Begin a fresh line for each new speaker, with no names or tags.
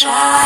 shine.